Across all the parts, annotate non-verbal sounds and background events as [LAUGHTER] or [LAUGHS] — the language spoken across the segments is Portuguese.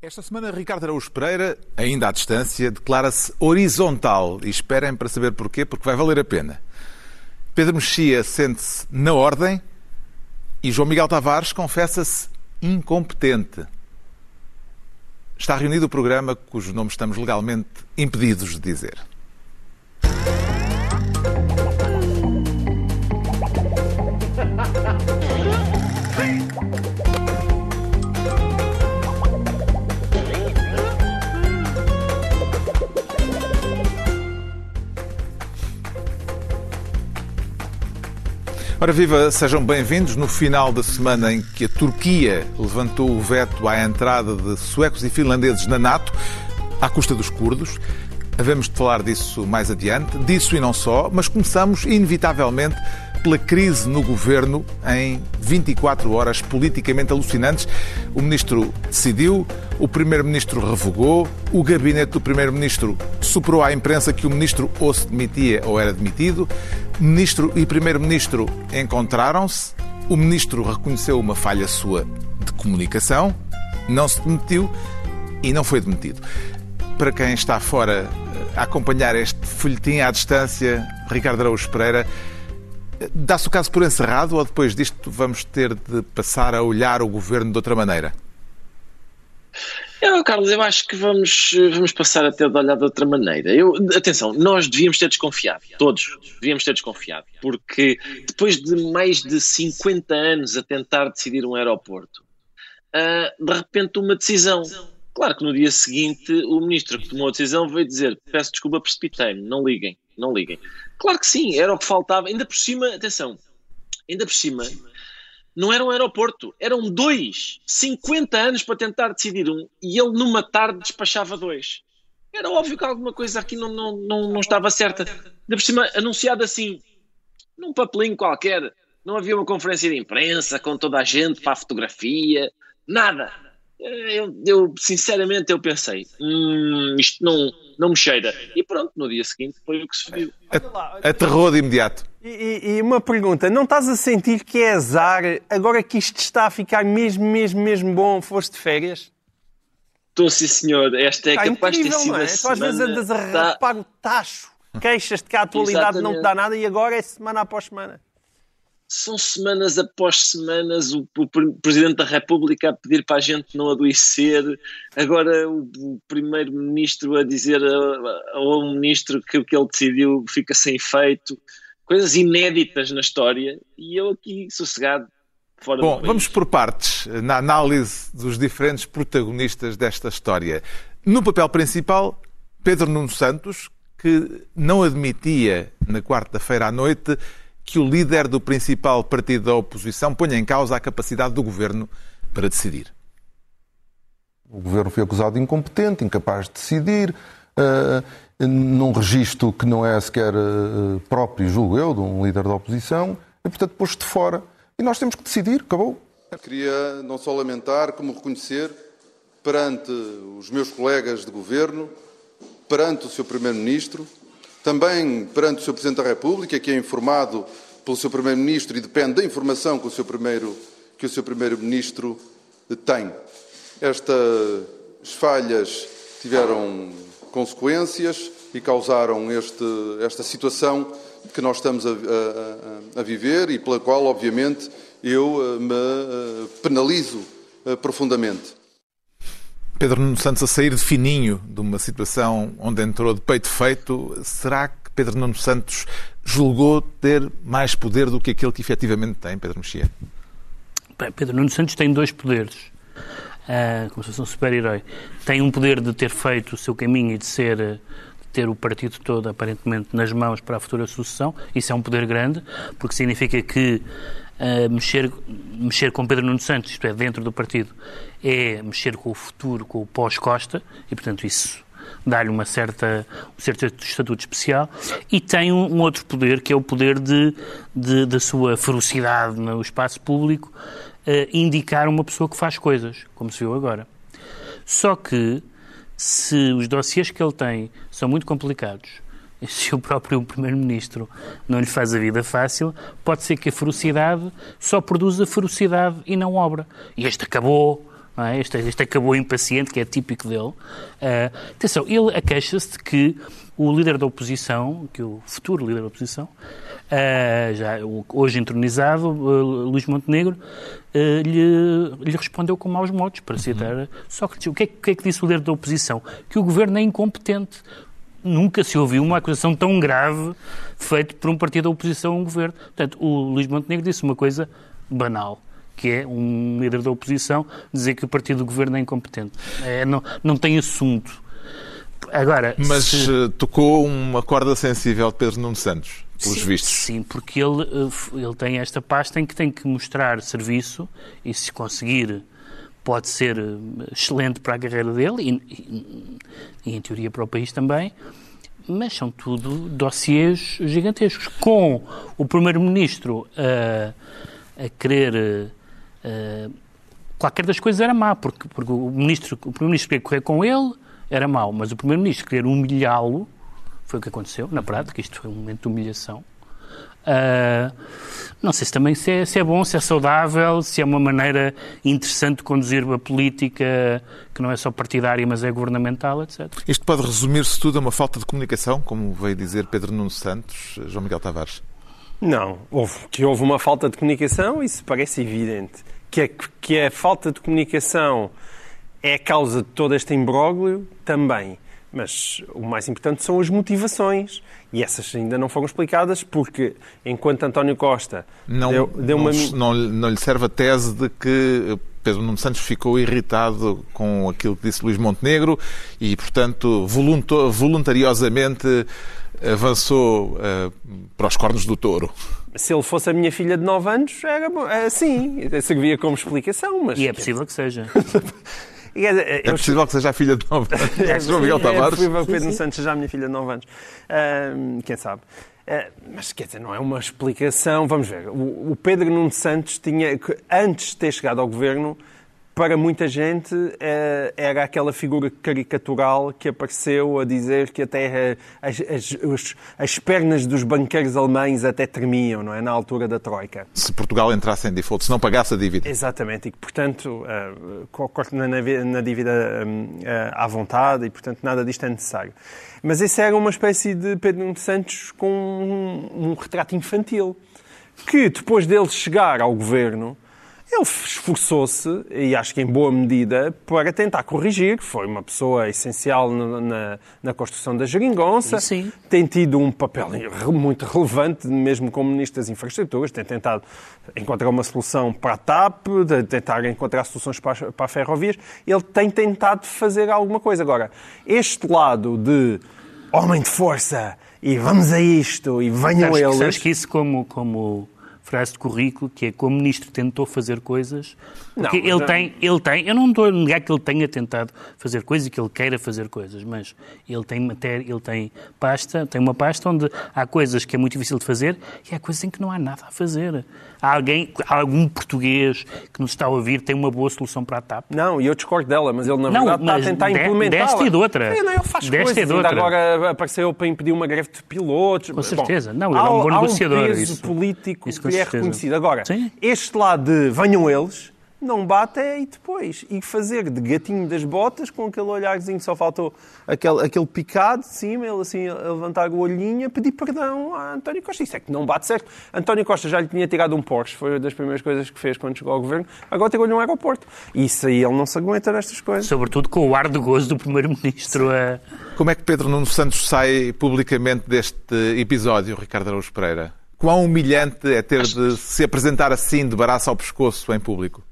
Esta semana, Ricardo Araújo Pereira, ainda à distância, declara-se horizontal. E esperem para saber porquê, porque vai valer a pena. Pedro Mexia sente-se na ordem e João Miguel Tavares confessa-se incompetente. Está reunido o programa cujo nome estamos legalmente impedidos de dizer. Ora viva, sejam bem-vindos no final da semana em que a Turquia levantou o veto à entrada de suecos e finlandeses na NATO, à custa dos curdos. Havemos de falar disso mais adiante, disso e não só, mas começamos inevitavelmente pela crise no governo em 24 horas politicamente alucinantes. O ministro decidiu, o primeiro-ministro revogou, o gabinete do primeiro-ministro superou à imprensa que o ministro ou se demitia ou era demitido. Ministro e primeiro-ministro encontraram-se. O ministro reconheceu uma falha sua de comunicação, não se demitiu e não foi demitido. Para quem está fora a acompanhar este folhetim à distância, Ricardo Araújo Pereira, dá-se o caso por encerrado ou depois disto vamos ter de passar a olhar o governo de outra maneira? Eu, Carlos, eu acho que vamos, vamos passar a ter de olhar de outra maneira. Eu, atenção, nós devíamos ter desconfiado, todos devíamos ter desconfiado, porque depois de mais de 50 anos a tentar decidir um aeroporto, uh, de repente uma decisão Claro que no dia seguinte o ministro que tomou a decisão veio dizer: peço desculpa, precipitei-me, não liguem, não liguem. Claro que sim, era o que faltava. Ainda por cima, atenção, ainda por cima, não era um aeroporto, eram dois. 50 anos para tentar decidir um e ele numa tarde despachava dois. Era óbvio que alguma coisa aqui não, não, não, não estava certa. Ainda por cima, anunciado assim, num papelinho qualquer. Não havia uma conferência de imprensa com toda a gente para a fotografia, nada eu, eu, sinceramente eu pensei, hum, isto não, não me cheira. E pronto, no dia seguinte foi o que se viu. Aterrou de imediato. E, e, uma pergunta, não estás a sentir que é azar agora que isto está a ficar mesmo, mesmo, mesmo bom, foste de férias? Estou sim senhor, esta é está capaz incrível, de ter sido não é? Tu às vezes andas a rapar está... o tacho, queixas-te que a atualidade Exatamente. não te dá nada e agora é semana após semana são semanas após semanas o, o, Presidente da República a pedir para a gente não adoecer, agora o, o Primeiro-Ministro a dizer ao Ministro que o que ele decidiu fica sem efeito, coisas inéditas na história, e eu aqui sossegado. Fora Bom, vamos por partes na análise dos diferentes protagonistas desta história. No papel principal, Pedro Nuno Santos, que não admitia na quarta-feira à noite que o líder do principal partido da oposição ponha em causa a capacidade do governo para decidir. O governo foi acusado de incompetente, incapaz de decidir, uh, num registro que não é sequer uh, próprio, julgo eu, de um líder da oposição, e portanto posto de fora. E nós temos que decidir, acabou. Queria não só lamentar, como reconhecer perante os meus colegas de governo, perante o Sr. Primeiro-Ministro, também perante o Sr. Presidente da República, que é informado pelo Sr. Primeiro-Ministro e depende da informação que o Sr. Primeiro. Primeiro-Ministro tem. Estas falhas tiveram consequências e causaram este, esta situação que nós estamos a, a, a, viver e pela qual, obviamente, eu eh, me eh, penalizo eh, profundamente. Pedro Nuno Santos a sair de fininho de uma situação onde entrou de peito feito, será que Pedro Nuno Santos julgou ter mais poder do que aquele que efetivamente tem, Pedro Mexia? Pedro Nuno Santos tem dois poderes. Uh, como se fosse um super-herói. Tem um poder de ter feito o seu caminho e de ser ter o partido todo aparentemente nas mãos para a futura sucessão. Isso é um poder grande, porque significa que mexer, mexer com Pedro Nuno Santos, isto é, dentro do partido, é mexer com o futuro, com o pós-Costa, e portanto isso dá-lhe uma certa, um certo estatuto especial, e tem um, um outro poder, que é o poder de, de, da sua ferocidade no espaço público, uh, indicar uma pessoa que faz coisas, como se viu agora. Só que, se os dossiês que ele tem são muito complicados, [LAUGHS] se o próprio Primeiro-Ministro não lhe faz a vida fácil, pode ser que a ferocidade só produza ferocidade e não obra. E este acabou, é? Este, este acabou impaciente, que é típico dele. Uh, atenção, ele queixa-se de que o líder da oposição, que o futuro líder da oposição, uh, já hoje entronizado, uh, Luís Montenegro, lhe, lhe, respondeu com maus modos, para citar uhum. Sócrates. O que, é, o que é que disse o líder da oposição? Que o governo é incompetente. Nunca se ouviu uma acusação tão grave feita por um partido da oposição a um governo. Portanto, o Luís Montenegro disse uma coisa banal que é um líder da oposição dizer que o partido do governo é incompetente. É, não, não tem assunto. Agora, Mas se... Eh, tocou uma corda sensível de Pedro Nuno Santos, pelos sim, vistos. Sim, porque ele, eh, ele tem esta pasta em que tem que mostrar serviço e se conseguir pode ser eh, excelente para a carreira dele e, e, em teoria para o país também, mas são tudo dossiês gigantescos. Com o Primeiro-Ministro a, a querer... A, qualquer das coisas era má, porque, porque o, ministro, o Primeiro-Ministro queria correr com ele, era mau, mas o Primeiro-Ministro querer humilhá-lo, foi o que aconteceu, na prática, isto foi um momento de humilhação. Uh, não sei se também se é, se é, bom, se é saudável, se é uma maneira interessante de conduzir a política que não é só partidária, mas é governamental, etc. Isto pode resumir-se tudo a uma falta de comunicação, como veio dizer Pedro Nuno Santos, João Miguel Tavares? Não, houve, que houve uma falta de comunicação, isso parece evidente. Que é, que é falta de comunicação é a causa de todo este imbróglio? Também. Mas o mais importante são as motivações. E essas ainda não foram explicadas porque, enquanto António Costa não, deu, deu não, uma... Não, não, lhe serve a tese de que Pedro Nuno Santos ficou irritado com aquilo que disse Luís Montenegro e, portanto, voluntariosamente avançou uh, para os cornos do touro. Se ele fosse a minha filha de 9 anos, era assim, servia como explicação. Mas... E é possível que seja. [LAUGHS] É, é possível que seja a filha de 9 anos. [LAUGHS] É, João Miguel Tavares. É possível que Pedro Santos seja a minha filha de 9 anos. Uh, quem sabe? Uh, mas quer dizer, não é uma explicação. Vamos ver. O, o Pedro Nuno Santos tinha, antes de ter chegado ao governo, para muita gente eh, era aquela figura caricatural que apareceu a dizer que até as, as, as, pernas dos banqueiros alemães até tremiam, não é? Na altura da Troika. Se Portugal entrasse em default, se não pagasse a dívida. Exatamente, e que, portanto, uh, corte na, na dívida à vontade e, portanto, nada disto é necessário. Mas esse era uma espécie de Pedro Nuno Santos com um, um retrato infantil, que depois dele chegar ao governo ele esforçou-se, e acho que em boa medida, para tentar corrigir. Foi uma pessoa essencial na, na, na construção da geringonça. Sim. Tem tido um papel muito relevante, mesmo como Ministro das Infraestruturas. Tem tentado encontrar uma solução para a TAP, tentar encontrar soluções para, para ferrovias. Ele tem tentado fazer alguma coisa. Agora, este lado de homem de força e vamos a isto e venham acho eles... acho que isso como... como frase de currículo, que é como ministro tentou fazer coisas. Porque não, ele, tem, ele tem, eu não estou a negar que ele tenha tentado fazer coisas e que ele queira fazer coisas, mas ele tem matéria, ele tem pasta, tem uma pasta onde há coisas que é muito difícil de fazer e há coisas em que não há nada a fazer. Há alguém, há algum português que nos está a ouvir tem uma boa solução para a TAP? Não, e eu discordo dela, mas ele na verdade não, está a tentar implementar. Desta e de outra. Não, ele faz desta coisas. E de outra. agora apareceu para impedir uma greve de pilotos. Com certeza. Bom, não, ele é um bom negociador. Há um peso isso, político isso que é reconhecido. Agora, Sim. este lado de venham eles não bate é e depois. E fazer de gatinho das botas com aquele olharzinho, só faltou aquele, aquele picado de cima, ele assim a levantar o olhinho a pedir perdão a António Costa. Isso é que não bate certo. António Costa já lhe tinha tirado um Porsche, foi uma das primeiras coisas que fez quando chegou ao governo, agora tirou-lhe um aeroporto. E isso aí ele não se aguenta nestas coisas. Sobretudo com o ar de gozo do Primeiro-Ministro. A... Como é que Pedro Nuno Santos sai publicamente deste episódio, Ricardo Araújo Pereira? Quão humilhante é ter de se apresentar assim, de baraço ao pescoço, em público?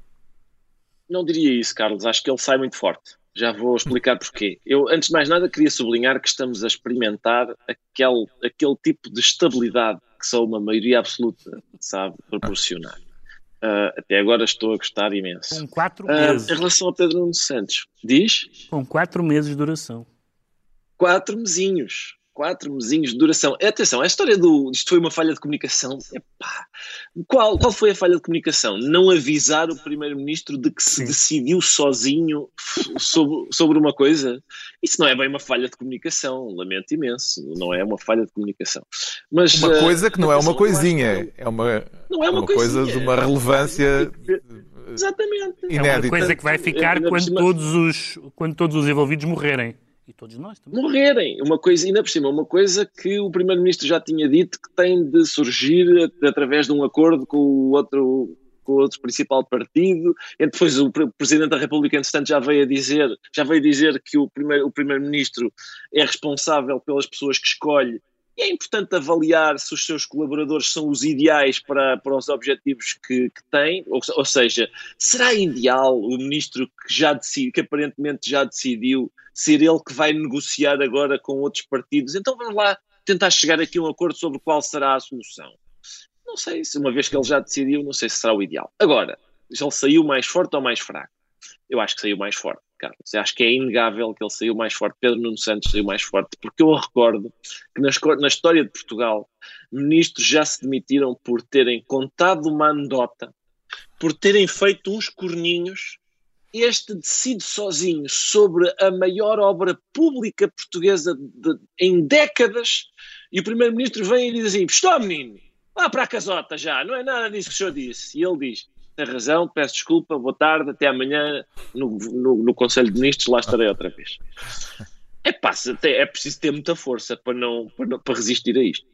Não diria isso, Carlos. Acho que ele sai muito forte. Já vou explicar porquê. Eu, antes de mais nada, queria sublinhar que estamos a experimentar aquele, aquele tipo de estabilidade que só uma maioria absoluta sabe proporcionar. Uh, até agora estou a gostar imenso. Com quatro meses. Uh, em relação a Pedro Nuno Santos, diz? Com quatro meses de duração. Quatro mesinhos quatro mesinhos de duração. Atenção, a história do isto foi uma falha de comunicação. Epá, qual, qual foi a falha de comunicação? Não avisar o primeiro-ministro de que se Sim. decidiu sozinho sobre, sobre uma coisa? Isso não é bem uma falha de comunicação, lamento imenso. Não é uma falha de comunicação. Mas, uma coisa que não é uma coisinha, é uma, não é uma, uma coisa de uma relevância Exatamente. É uma inédita. coisa que vai ficar quando todos, os, quando todos os envolvidos morrerem. E todos nós também. morrerem. Uma coisa, ainda por cima, uma coisa que o Primeiro-Ministro já tinha dito que tem de surgir at- através de um acordo com o outro, com o outro principal partido. E depois o Pre- Presidente da República, entretanto, já veio a dizer, já veio dizer que o primeiro- Primeiro-Ministro é responsável pelas pessoas que escolhe. E é importante avaliar se os seus colaboradores são os ideais para, para os objetivos que, que têm, ou, ou seja, será ideal o ministro que já decidi, que aparentemente já decidiu ser ele que vai negociar agora com outros partidos? Então vamos lá tentar chegar aqui a um acordo sobre qual será a solução. Não sei se uma vez que ele já decidiu, não sei se será o ideal. Agora, se ele saiu mais forte ou mais fraco? Eu acho que saiu mais forte, Carlos. Eu acho que é inegável que ele saiu mais forte. Pedro Nuno Santos saiu mais forte, porque eu recordo que na, história de Portugal, ministros já se demitiram por terem contado uma anedota, por terem feito uns corninhos. Este decide sozinho sobre a maior obra pública portuguesa de- em décadas, e o primeiro-ministro vem e diz assim: Estou, menino, vá para a casota já, não é nada disso que o senhor disse. E ele diz: Tem razão, peço desculpa, boa tarde, até amanhã no, no, no Conselho de Ministros, lá estarei outra vez. [LAUGHS] É, até- é preciso ter muita força para, não, para, não- para resistir a isto.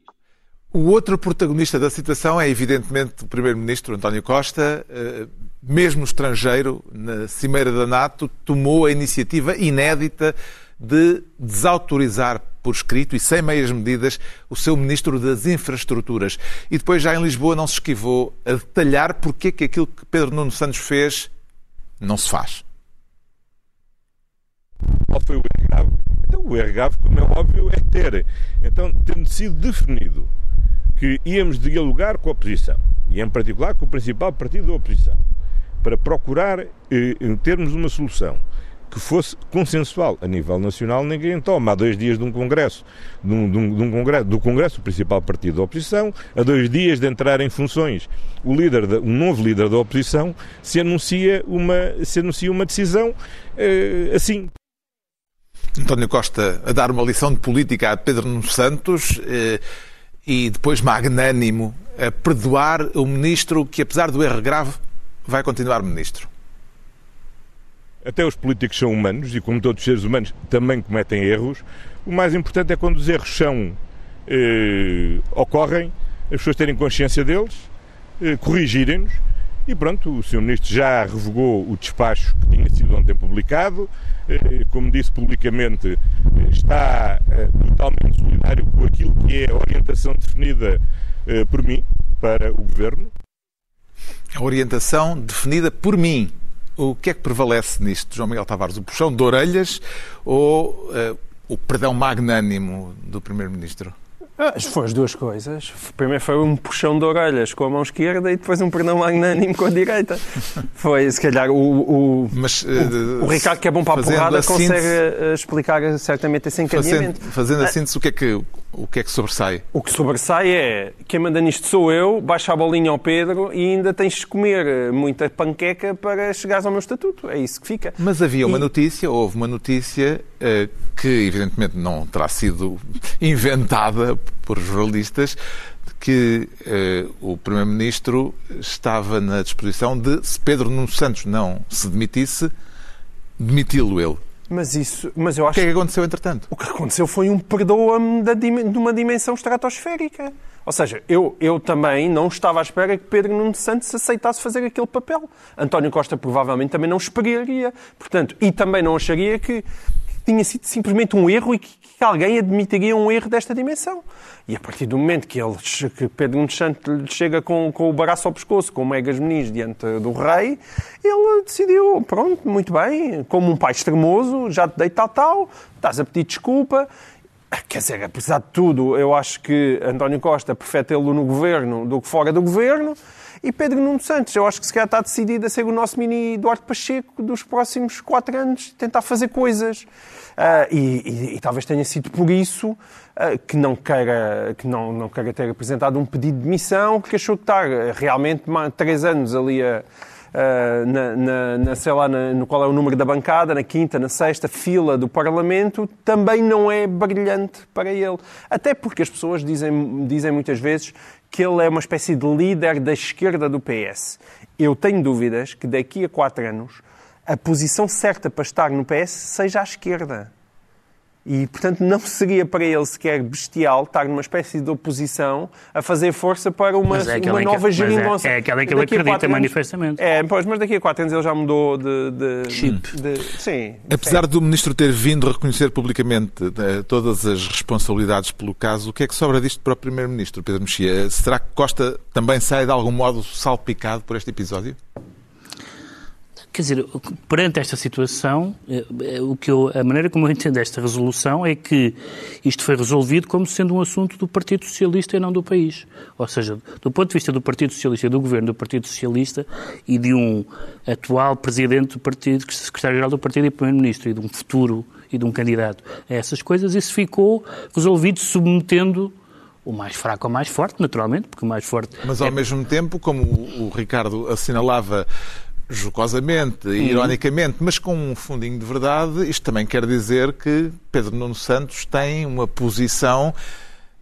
O outro protagonista da situação é, evidentemente, o Primeiro-Ministro António Costa. Eh, Mesmo estrangeiro, na Cimeira da NATO, tomou a iniciativa inédita de desautorizar por escrito e sem meias medidas o seu Ministro das Infraestruturas. E depois, já em Lisboa, não se esquivou a detalhar porque é que aquilo que Pedro Nuno Santos fez não se faz. Qual foi o erro grave? Então, o erro grave, como é óbvio, é ter, então, tendo sido definido que íamos dialogar com a oposição, e em particular com o principal partido da oposição, para procurar eh, termos uma solução que fosse consensual a nível nacional, ninguém toma. Há dois dias de um congresso, de um, de um- de um congresso, do congresso do principal partido da oposição, a dois dias de entrar em funções o líder, da, o novo líder da oposição, se anuncia uma, se anuncia uma decisão eh, assim. António Costa a dar uma lição de política a Pedro Santos eh, e depois magnânimo a perdoar o ministro que, apesar do erro grave, vai continuar ministro. Até os políticos são humanos e, como todos os seres humanos, também cometem erros. O mais importante é quando os erros são, eh, ocorrem, as pessoas terem consciência deles, eh, corrigirem-nos e pronto, o Sr. Ministro já revogou o despacho que tinha sido ontem publicado. Eh, como disse publicamente, eh, está eh, totalmente solidário com aquilo que é a orientação definida por mim para o Governo. A orientação definida por mim. O que é que prevalece nisto, João Miguel Tavares? O puxão de orelhas ou eh, o perdão magnânimo do Primeiro-Ministro? Ah, Foi as duas coisas. Primeiro foi um puxão de orelhas com a mão esquerda e depois um perdão magnânimo com a direita. [LAUGHS] Foi, se calhar, o, o, Mas, o, o Ricardo, que é bom para a fazendo porrada, a consegue síntese- eh, explicar certamente esse Fazendo, encadeamento. fazendo a síntese, o que, é que, o que é que sobressai? O que sobressai é quem manda nisto sou eu, baixa a bolinha ao Pedro e ainda tens de comer eh, muita panqueca para chegares ao meu estatuto. É isso que fica. Mas havia uma E- notícia, houve uma notícia que evidentemente não terá sido [LAUGHS] inventada por jornalistas, que eh, o Primeiro-Ministro estava na disposição de, se Pedro Nuno Santos não se demitisse, demiti-lo ele. Mas isso, mas eu O acho que é que aconteceu entretanto? O que aconteceu foi um perdoa-me de uma dimensão estratosférica. Ou seja, eu, eu também não estava à espera que Pedro Nuno Santos aceitasse fazer aquele papel. António Costa provavelmente também não esperaria. Portanto, e também não acharia que tinha sido simplesmente um erro e que, que alguém admitiria um erro desta dimensão. E a partir do momento que, ele, que Pedro Santos lhe chega com, com o baraço ao pescoço, com o Megas Meniz diante do rei, ele decidiu, pronto, muito bem, como um pai extremoso, já te dei tal, tal, estás a pedir desculpa. Quer dizer, apesar de tudo, eu acho que António Costa prefere tê-lo no governo do que fora do governo. E Pedro Nuno Santos, eu acho que se calhar está decidido a ser o nosso mini Eduardo Pacheco dos próximos quatro anos, tentar fazer coisas. Ah, e, e- e talvez tenha sido por isso ah, que, não queira, que não, não queira ter apresentado um pedido de demissão, porque achou que estar realmente três anos ali a. Uh, na, na- na, sei lá, na- no qual é o número da bancada, na quinta, na sexta fila do Parlamento, também não é brilhante para ele. Até porque as pessoas dizem, dizem muitas vezes que ele é uma espécie de líder da esquerda do PS. Eu tenho dúvidas que daqui a quatro anos a posição certa para estar no PS seja à esquerda. E, portanto, não seria para ele sequer bestial estar numa espécie de oposição a fazer força para uma, Mas é uma que- nova mas é- geringonça. é aquela em que ele acredita manifestamente. É, pois, mas daqui a quatro anos ele já mudou de... de Chip. de- sim. Apesar do Ministro ter vindo reconhecer publicamente eh, todas as responsabilidades pelo caso, o que é que sobra disto para o Primeiro-Ministro, Pedro Mexia? Será que Costa também sai de algum modo salpicado por este episódio? Quer dizer, perante esta situação, eh, eh, o que eu, a maneira como eu entendo esta resolução é que isto foi resolvido como sendo um assunto do Partido Socialista e não do país. Ou seja, do ponto de vista do Partido Socialista e do governo do Partido Socialista e de um atual presidente do partido, secretário-geral do partido e primeiro-ministro e de um futuro e de um candidato a essas coisas, isso ficou resolvido submetendo o mais fraco ao mais forte, naturalmente, porque o mais forte Mas ao mesmo tempo, como o Ricardo assinalava jocosamente, ironicamente, mas com um fundinho de verdade, isto também quer dizer que Pedro Nuno Santos tem uma posição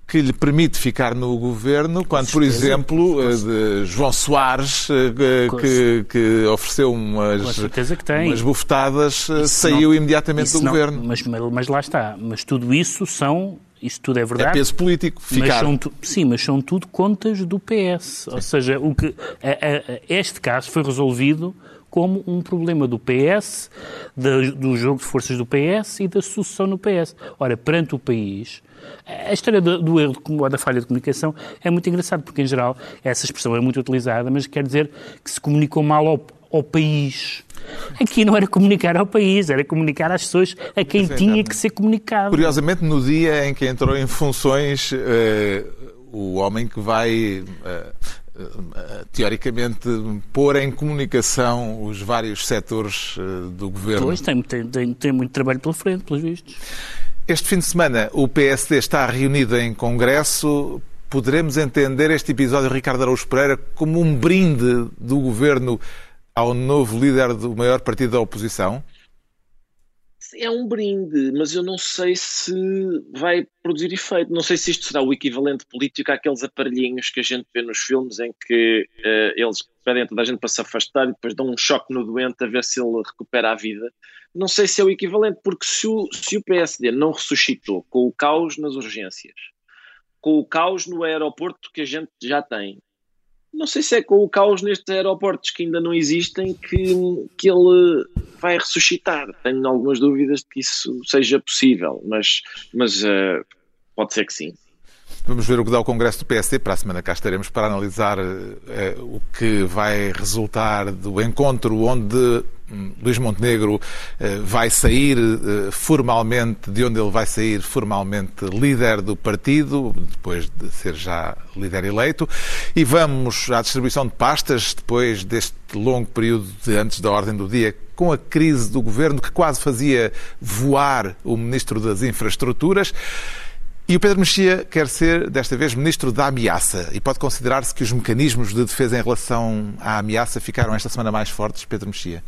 que lhe permite ficar no governo, quando, por exemplo, eh, João Soares, eh, que, que ofereceu umas, que tem. umas bufetadas, eh, Isso saiu não- imediatamente do não- governo. Mas, mas lá está. Mas tudo isso são. Isso tudo é É verdade. peso político mas ficar. são tu- sim, mas são tudo contas do PS. Ou seja, o que, a- a- este caso foi resolvido como um problema do PS, da- do jogo de forças do PS e da sucessão no PS. Ora, perante o país, a história do, do erro ou da falha de comunicação é muito engraçado, porque em geral essa expressão é muito utilizada, mas quer dizer que se comunicou mal ao, ao país. Aqui não era comunicar ao país, era comunicar às pessoas a quem tinha que ser comunicado. Curiosamente, no dia em que entrou em funções eh, o homem que vai, eh, eh, teoricamente, pôr em comunicação os vários setores eh, do governo. Pois, tem, tem, tem, tem muito trabalho pela frente, pelos vistos. Este fim de semana, o PSD está reunido em Congresso. Poderemos entender este episódio, Ricardo Araújo Pereira, como um brinde do governo ao novo líder do maior partido da oposição? É um brinde, mas eu não sei se vai produzir efeito. Não sei se isto será o equivalente político àqueles aparelhinhos que a gente vê nos filmes em que eh, eles pedem a toda a gente para se afastar e depois dão um choque no doente a ver se ele recupera a vida. Não sei se é o equivalente, porque se o, se o PSD não ressuscitou com o caos nas urgências, com o caos no aeroporto que a gente já tem, não sei se é com o caos nestes aeroportos que ainda não existem que, que ele vai ressuscitar. Tenho algumas dúvidas de que isso seja possível, mas, mas eh, pode ser que sim. Vamos ver o que dá o Congresso do PSD. Para a semana cá estaremos para analisar eh, o que vai resultar do encontro onde hum, Luís Montenegro eh, vai sair eh, formalmente, de onde ele vai sair formalmente líder do partido, depois de ser já líder eleito. E vamos à distribuição de pastas, depois deste longo período de antes da ordem do dia, com a crise do governo que quase fazia voar o Ministro das Infraestruturas. E o Pedro Mexia quer ser, desta vez, ministro da ameaça. E pode considerar-se que os mecanismos de defesa em relação à ameaça ficaram esta semana mais fortes, Pedro Mexia?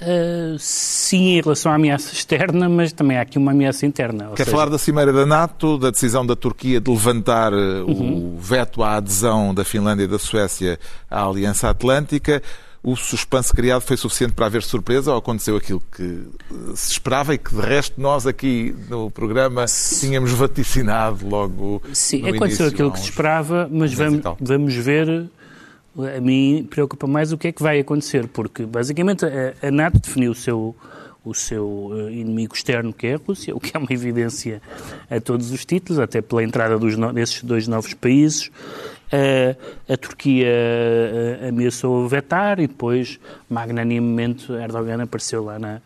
Uh, sim, em relação à ameaça externa, mas também há aqui uma ameaça interna. Quer seja, falar da Cimeira da NATO, da decisão da Turquia de levantar eh, o veto à adesão da Finlândia e da Suécia à Aliança Atlântica. O suspense criado foi suficiente para haver surpresa ou aconteceu aquilo que eh, se esperava e que, de resto, nós aqui no programa tínhamos vaticinado logo Sim, aconteceu início, aquilo que se esperava, mas vamos, vamos ver. A mim preocupa mais o que é que vai acontecer, porque basicamente a, a NATO definiu o seu, o seu eh, inimigo externo, que é a Rússia, [LAUGHS] o que é uma evidência a todos os títulos, até pela entrada dos no- desses dois novos países. Eh, a Turquia ameaçou vetar e depois, magnanimamente, Erdogan apareceu lá na,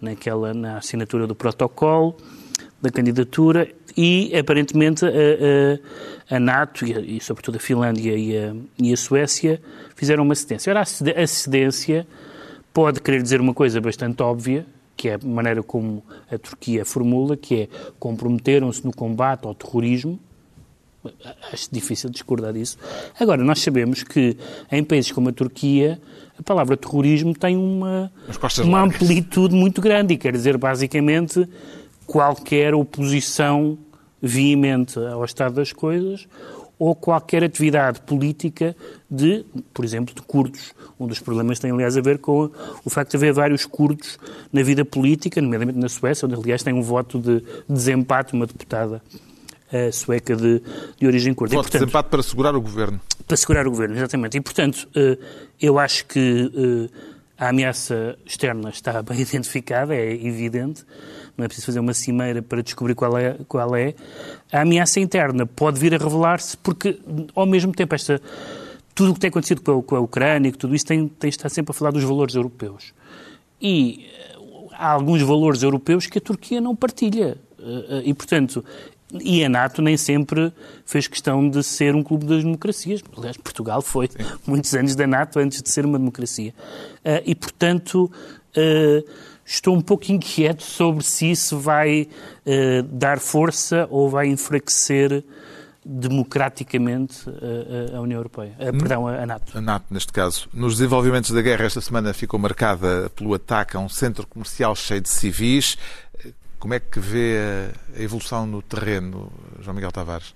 naquela, na assinatura do protocolo da candidatura e, aparentemente, a, a, a NATO e, a- e, sobretudo, a Finlândia e a, e a Suécia fizeram uma cedência. Ora, a a cedência pode querer dizer uma coisa bastante óbvia, que é a maneira como a Turquia formula, que é comprometeram-se no combate ao terrorismo, Acho difícil discordar disso. Agora, nós sabemos que em países como a Turquia, a palavra terrorismo tem uma, uma largas. amplitude muito grande e quer dizer, basicamente, qualquer oposição veemente ao estado das coisas ou qualquer atividade política de, por exemplo, de curdos. Um dos problemas tem, aliás, a ver com o facto de haver vários curdos na vida política, nomeadamente na Suécia, onde, aliás, tem um voto de desempate, uma deputada uh, sueca de, de origem curda. Voto de desempate para segurar o governo. Para segurar o governo, exatamente. E, portanto, uh, eu acho que uh, a ameaça externa está [LAUGHS] bem identificada, é evidente não é preciso fazer uma cimeira para descobrir qual é, qual é. A ameaça interna pode vir a revelar-se porque, ao mesmo tempo, esta, tudo o que tem acontecido com a, com a Ucrânia, tudo isso tem, tem estado sempre a falar dos valores europeus. E eh, há alguns valores europeus que a Turquia não partilha. Eh, eh, e, portanto, e a NATO nem sempre fez questão de ser um clube das democracias. Aliás, Portugal foi Sim. muitos anos da NATO antes de ser uma democracia. E, portanto, estou um pouco inquieto sobre se isso vai uh, dar força ou vai enfraquecer democraticamente a, a União Europeia, a, perdão, a NATO. A NATO, neste caso. Nos desenvolvimentos da guerra, esta semana ficou marcada pelo ataque a um centro comercial cheio de civis. Como é que vê a evolução no terreno, João Miguel Tavares?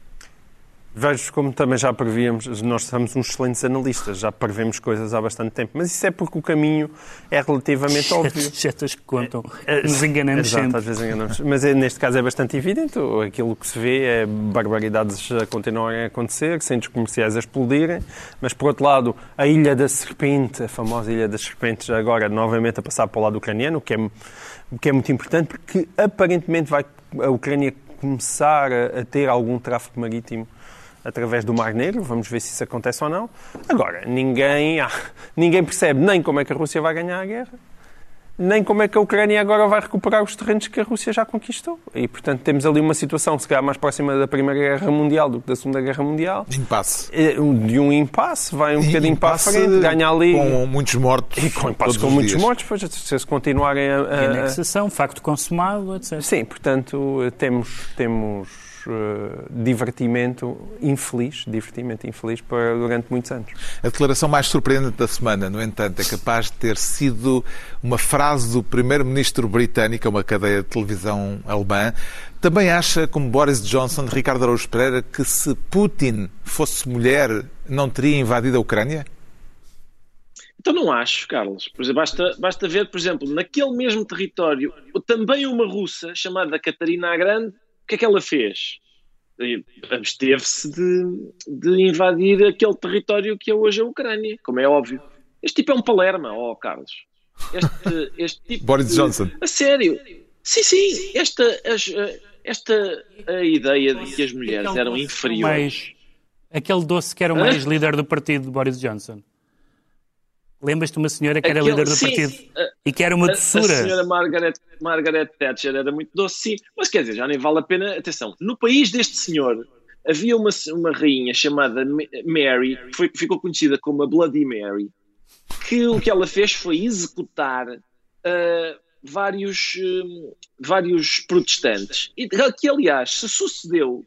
Vejo como também já prevíamos, nós somos uns excelentes analistas, já prevemos coisas há bastante tempo, mas isso é porque o caminho é relativamente [LAUGHS] óbvio. Setas que contam, é, é, nos enganamos Exato, sempre. às vezes enganamos. Mas é, neste caso é bastante evidente, aquilo que se vê é barbaridades a continuarem a acontecer, centros comerciais a explodirem, mas por outro lado, a Ilha da Serpente, a famosa Ilha das Serpentes, agora novamente a passar para o lado ucraniano, o que é, o que é muito importante, porque aparentemente vai a Ucrânia começar a, a ter algum tráfego marítimo através do Mar Negro. Vamos ver se isso acontece ou não. Agora, ninguém, ah, ninguém percebe nem como é que a Rússia vai ganhar a guerra, nem como é que a Ucrânia agora vai recuperar os terrenos que a Rússia já conquistou. E, portanto, temos ali uma situação, se calhar, mais próxima da Primeira Guerra Mundial do que da Segunda Guerra Mundial. De impasse. De um impasse, vai um bocadinho para a frente, ganha ali... Com muitos mortos. E com impasse com muitos dias. mortos, pois, se continuarem a... a... Anexação, facto consumado, etc. Sim, portanto, temos... temos uh, divertimento infeliz, divertimento infeliz para, durante muitos anos. A declaração mais surpreendente da semana, no entanto, é capaz de ter sido uma frase do primeiro-ministro britânico, uma cadeia de televisão alemã. Também acha, como Boris Johnson, Ricardo Araújo Pereira, que se Putin fosse mulher, não teria invadido a Ucrânia? Então não acho, Carlos. Por exemplo, basta, basta ver, por exemplo, naquele mesmo território, também uma russa chamada Catarina a Grande que é que ela fez? Absteve-se de, de invadir aquele território que é hoje a Ucrânia, como é óbvio. Este tipo é um Palerma, ó oh, Carlos. Este, [LAUGHS] este tipo Boris Johnson. A sério. Sim, sim. Esta, esta a ideia de que as mulheres eram inferiores. Mais, aquele doce que era o mais líder do partido de Boris Johnson. Lembras-te de uma senhora que era Aquele, líder do sim, partido a, e que era uma doçura? A, a senhora Margaret, Margaret Thatcher era muito doce, sim. Mas quer dizer, já nem vale a pena. Atenção, no país deste senhor havia uma, uma rainha chamada Mary, que foi, ficou conhecida como a Bloody Mary, que o que ela fez foi executar uh, vários, uh, vários protestantes. E que, aliás, se sucedeu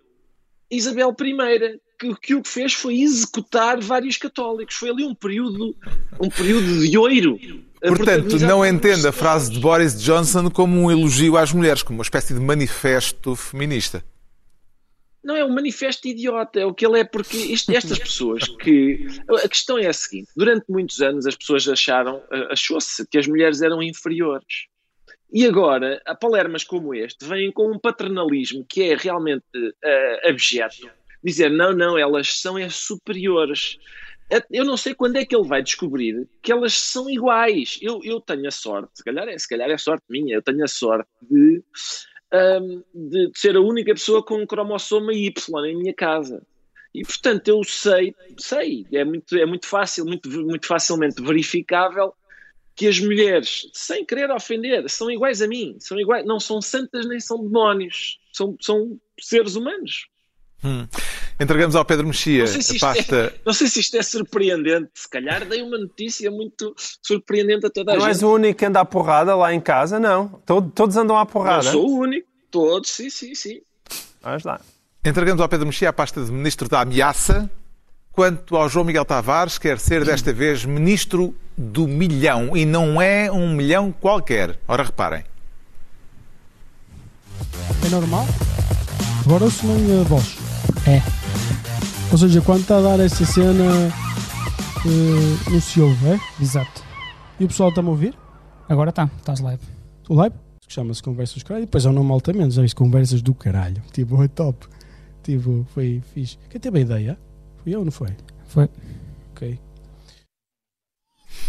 Isabel I, que, que o que fez foi executar vários católicos. Foi ali um período, um período de oiro. Portanto, não entenda a frase de Boris Johnson como um elogio às mulheres, como uma espécie de manifesto feminista. Não é um manifesto idiota, é o que ele é, porque isto, estas pessoas que. A questão é a seguinte: durante muitos anos as pessoas acharam, achou-se que as mulheres eram inferiores. E agora, a palermas como este vêm com um paternalismo que é realmente uh, abjeto dizer não, não, elas são é superiores. Eu não sei quando é que ele vai descobrir que elas são iguais. Eu, eu tenho a sorte, se calhar, é, se calhar é sorte minha, eu tenho a sorte de, um, de ser a única pessoa com um cromossoma Y em minha casa. E portanto eu sei, sei, é muito, é muito fácil, muito, muito facilmente verificável que as mulheres, sem querer ofender, são iguais a mim, são iguais, não são santas nem são demónios, são, são seres humanos. Hum. Entregamos ao Pedro Mexia não a pasta. É, não sei se isto é surpreendente. Se calhar dei uma notícia muito surpreendente a toda a não gente. Não és o único que anda à porrada lá em casa, não. Todos andam à porrada. Não sou o único. Todos, sim, sim, sim. Vamos lá. Entregamos ao Pedro Mexia a pasta de Ministro da Ameaça. Quanto ao João Miguel Tavares, quer ser desta vez Ministro do Milhão. E não é um milhão qualquer. Ora, reparem. É normal? Agora se não a voz. É. Ou seja, quando está a dar essa cena, uh, não se ouve, é? Exato. E o pessoal está-me a ouvir? Agora está, estás live. O live? Que chama-se Conversas do Caralho. E depois é o nome altamente, já viste Conversas do Caralho. Tipo, é [LAUGHS] top. Tipo, foi fixe. Quem teve a ideia? Fui eu ou não foi? Foi. Ok.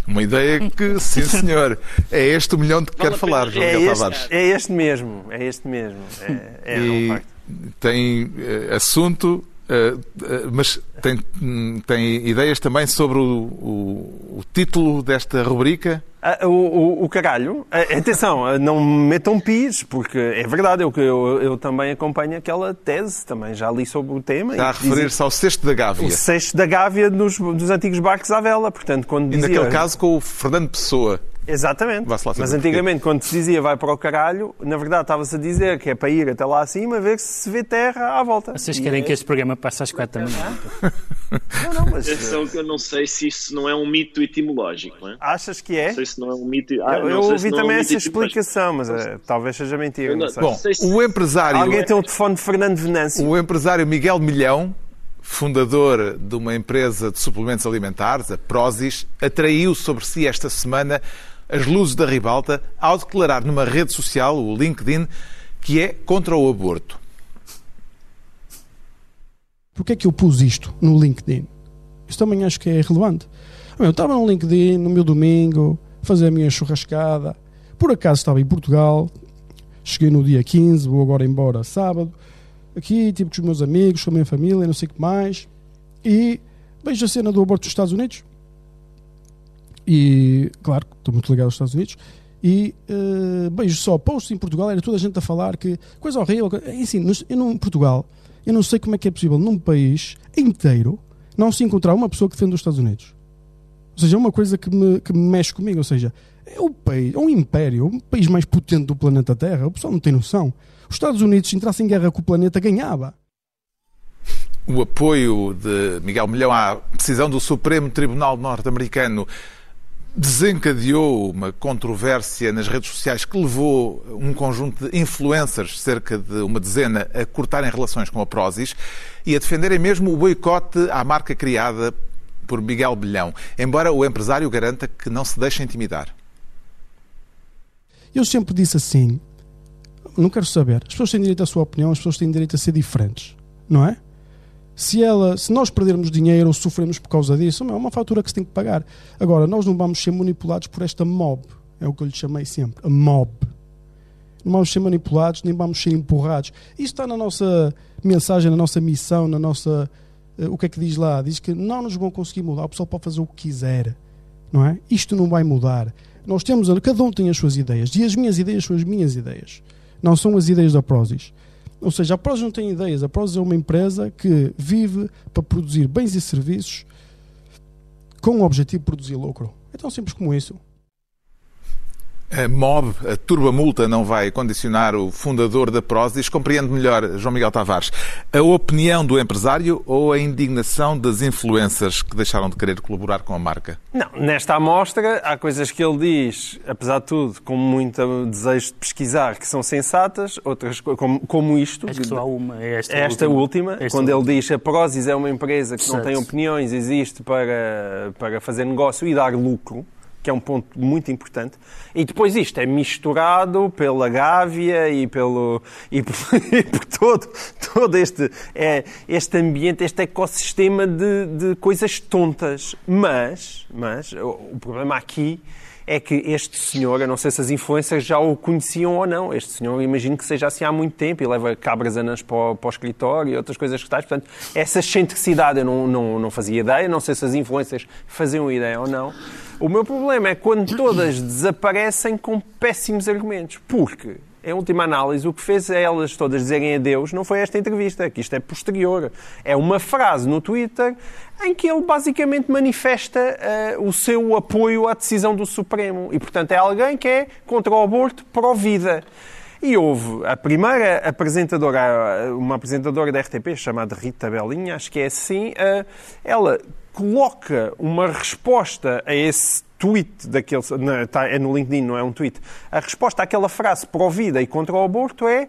Uma ideia que, sim [LAUGHS] senhor, é este o milhão de que quer falar, João É Miguel este, Tavares. é este mesmo, é este mesmo. É, é, E um facto. Tem eh, assunto, eh, eh, mas tem, hum, tem ideias também sobre o, o- o título desta rubrica? Ah, o, o, o caralho, ah, atenção, ah, não me metam pis, porque é verdade, eu, eu, eu também acompanho aquela tese, também já li sobre o tema. Está a e referir-se ao cesto da Gávea. O sexto da Gávea dos, dos antigos barcos à vela, portanto, quando E dizia... naquele caso com o Fernando Pessoa. Exatamente. Mas antigamente, quando se dizia vai para o caralho, na verdade estava-se a dizer que é para ir até lá acima ver se se vê terra à volta. Vocês E querem é- que este programa passe às quatro da manhã? Não, não, mas Atenção que eu não sei se isso não é um mito etimológico. Não, é? achas que é? Não sei se não é um mito. Ah, Eu, não eu sei ouvi se não é um também mito essa etimológico. explicação, mas eh, talvez seja mentira. Não não- sei. Bom, se- o empresário, Alguém tem o telefone de Fernando Venâncio? o empresário Miguel Milhão, fundador de uma empresa de suplementos alimentares, a Prozis, atraiu sobre si esta semana as luzes da ribalta ao declarar numa rede social, o LinkedIn, que é contra o aborto. Porquê é que eu pus isto no LinkedIn? Isto também acho que é relevante. Eu estava no LinkedIn no meu domingo, fazer a minha churrascada. Por acaso estava em Portugal, cheguei no dia 15, vou agora embora sábado. Aqui, tipo, com os meus amigos, com a minha família, não sei o que mais. E vejo a cena do aborto dos Estados Unidos. E, claro, estou muito ligado aos Estados Unidos. E vejo só posts em Portugal, era toda a gente a falar que coisa horrível. co- Assim, em Portugal, eu não sei como é que é possível num país inteiro não se encontrar uma pessoa que defende os Estados Unidos. Ou seja, é uma coisa que me, que me mexe comigo. Ou seja, é o país, é um império, o país mais potente do planeta Terra. O pessoal não tem noção. Os Estados Unidos, se entrasse em guerra com o planeta, ganhava. O apoio de Miguel Milhão à decisão do Supremo Tribunal norte-americano desencadeou uma controvérsia nas redes sociais que levou um conjunto de influencers, cerca de uma dezena, a cortarem relações com a Prozis e a defenderem mesmo o boicote à marca criada por Miguel Milhão, embora o empresário garanta que não se deixa intimidar. Eu sempre disse assim: não quero saber. As pessoas têm direito à sua opinião, as pessoas têm direito a ser diferentes, não é? Se, ela, se nós perdermos dinheiro ou sofremos por causa disso, é uma fatura que se tem que pagar. Agora, nós não vamos ser manipulados por esta mob. É o que eu lhe chamei sempre, a mob. Não vamos ser manipulados, nem vamos ser empurrados. Isto está na nossa mensagem, na nossa missão, na nossa. Eh, o que é que diz lá? Diz que não nos vão conseguir mudar, o pessoal pode fazer o que quiser. Não é? Isto não vai mudar. Nós temos, cada um tem as suas ideias, e as minhas ideias são as minhas ideias. Não são as ideias da Prozis. Ou seja, a Prozis não tem ideias. A Prozis é uma empresa que vive para produzir bens e serviços com o objetivo de produzir lucro. É tão simples como isso. A MOB, a turba multa, não vai condicionar o fundador da Prozis. Compreende melhor, João Miguel Tavares, a opinião do empresário ou a indignação das influencers que deixaram de querer colaborar com a marca? Não, nesta amostra há coisas que ele diz, apesar de tudo, com muito desejo de pesquisar, que são sensatas, outras co- como, como isto. Acho que só há uma. É esta, Esta última, Esta quando última. ele diz que a Prozis é uma empresa que não Exato. tem opiniões, existe para, para fazer negócio e dar lucro, que é um ponto muito importante. E depois isto é misturado pela Gávea e, pelo, e, por, [LAUGHS] e por todo, todo este, é, este ambiente, este ecossistema de, de coisas tontas. Mas, mas o, o problema aqui é que este senhor, eu não sei se as influências já o conheciam ou não, este senhor imagino que seja assim há muito tempo e leva cabras anas para o, para o escritório e outras coisas que tais. Portanto, essa excentricidade eu não, não, não fazia ideia, não sei se as influências faziam ideia ou não. O meu problema é quando todas desaparecem com péssimos argumentos, porque em última análise, o que fez a elas todas dizerem adeus não foi esta entrevista, que isto é posterior. É uma frase no Twitter em que ele basicamente manifesta eh, o seu apoio à decisão do Supremo. E, portanto, é alguém que é contra o aborto pró-vida. E houve a primeira apresentadora, uma apresentadora da RTP chamada Rita Belinha, acho que é assim, eh, ela coloca uma resposta a esse tweet daquele. Não, tá, é no LinkedIn, não é um tweet. A resposta àquela frase pró-vida e contra o aborto é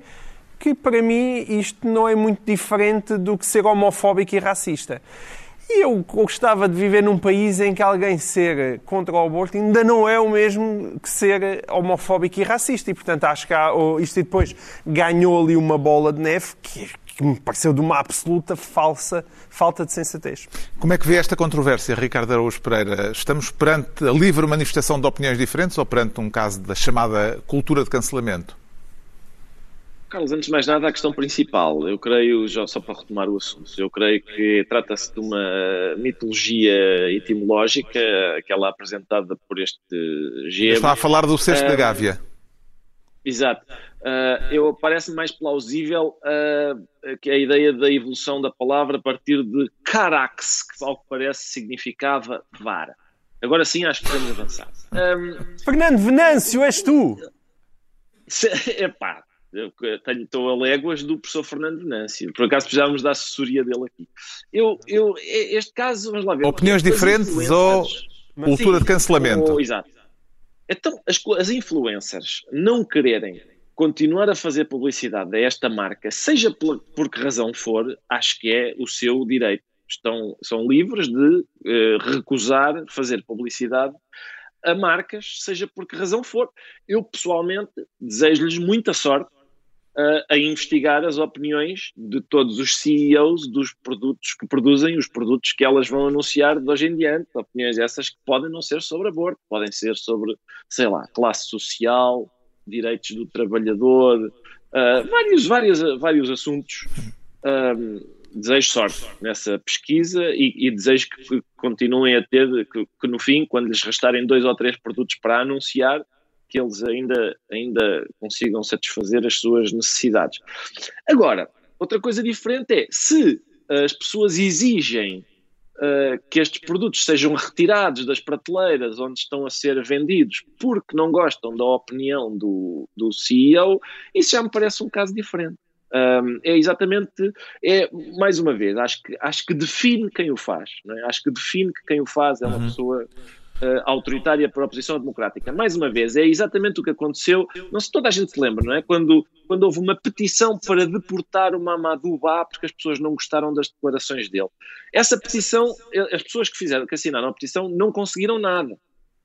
que para mim isto não é muito diferente do que ser homofóbico e racista. E eu gostava de viver num país em que alguém ser contra o aborto ainda não é o mesmo que ser homofóbico e racista. E, portanto, acho que há, isto depois ganhou ali uma bola de neve que, que me pareceu de uma absoluta falsa falta de sensatez. Como é que vê esta controvérsia, Ricardo Araújo Pereira? Estamos perante a livre manifestação de opiniões diferentes ou perante um caso da chamada cultura de cancelamento? Carlos, antes de mais nada, a questão principal, eu creio, já só para retomar o assunto, eu creio que trata-se de uma mitologia etimológica, aquela apresentada por este GM. Está a falar do cesto da Gávea. Exato. Uh, eu parece mais plausível uh, que a ideia da evolução da palavra a partir de carax, que ao que parece significava vara. Agora sim acho que podemos avançar. Um, Fernando Venâncio, és tu! Se, [LAUGHS] epá, eu tenho, estou a léguas do professor Fernando Venâncio. Por acaso precisávamos da assessoria dele aqui. Eu, eu, este caso, vamos lá ver. Opiniões diferentes ou cultura de cancelamento? Ou, exato. Então, as, as influencers não quererem continuar a fazer publicidade a esta marca, seja por, por que razão for, acho que é o seu direito. Estão, são livres de eh, recusar fazer publicidade a marcas, seja por que razão for. Eu, pessoalmente, desejo-lhes muita sorte a investigar as opiniões de todos os CEOs dos produtos que produzem, os produtos que elas vão anunciar de hoje em diante. Opiniões essas que podem não ser sobre aborto, podem ser sobre, sei lá, classe social, direitos do trabalhador, uh, vários, vários, vários assuntos. desejo sorte nessa pesquisa e, e desejo que, continuem a ter, que, que no fim, quando lhes restarem dois ou três produtos para anunciar, que eles ainda, ainda consigam satisfazer as suas necessidades. Agora, outra coisa diferente é se as pessoas exigem uh, que estes produtos sejam retirados das prateleiras onde estão a ser vendidos porque não gostam da opinião do, do CEO, isso já me parece um caso diferente. Um, é exatamente, é mais uma vez, acho que, acho que define quem o faz, é? acho que define que quem o faz é uma uhum. pessoa autoritária para a oposição democrática. Mais uma vez, é exatamente o que aconteceu, não sei, toda a gente se lembra, não é? Quando, quando houve uma petição para deportar o Mamadou Ba porque as pessoas não gostaram das declarações dele. Essa petição, as pessoas que fizeram, que assinaram a petição, não conseguiram nada.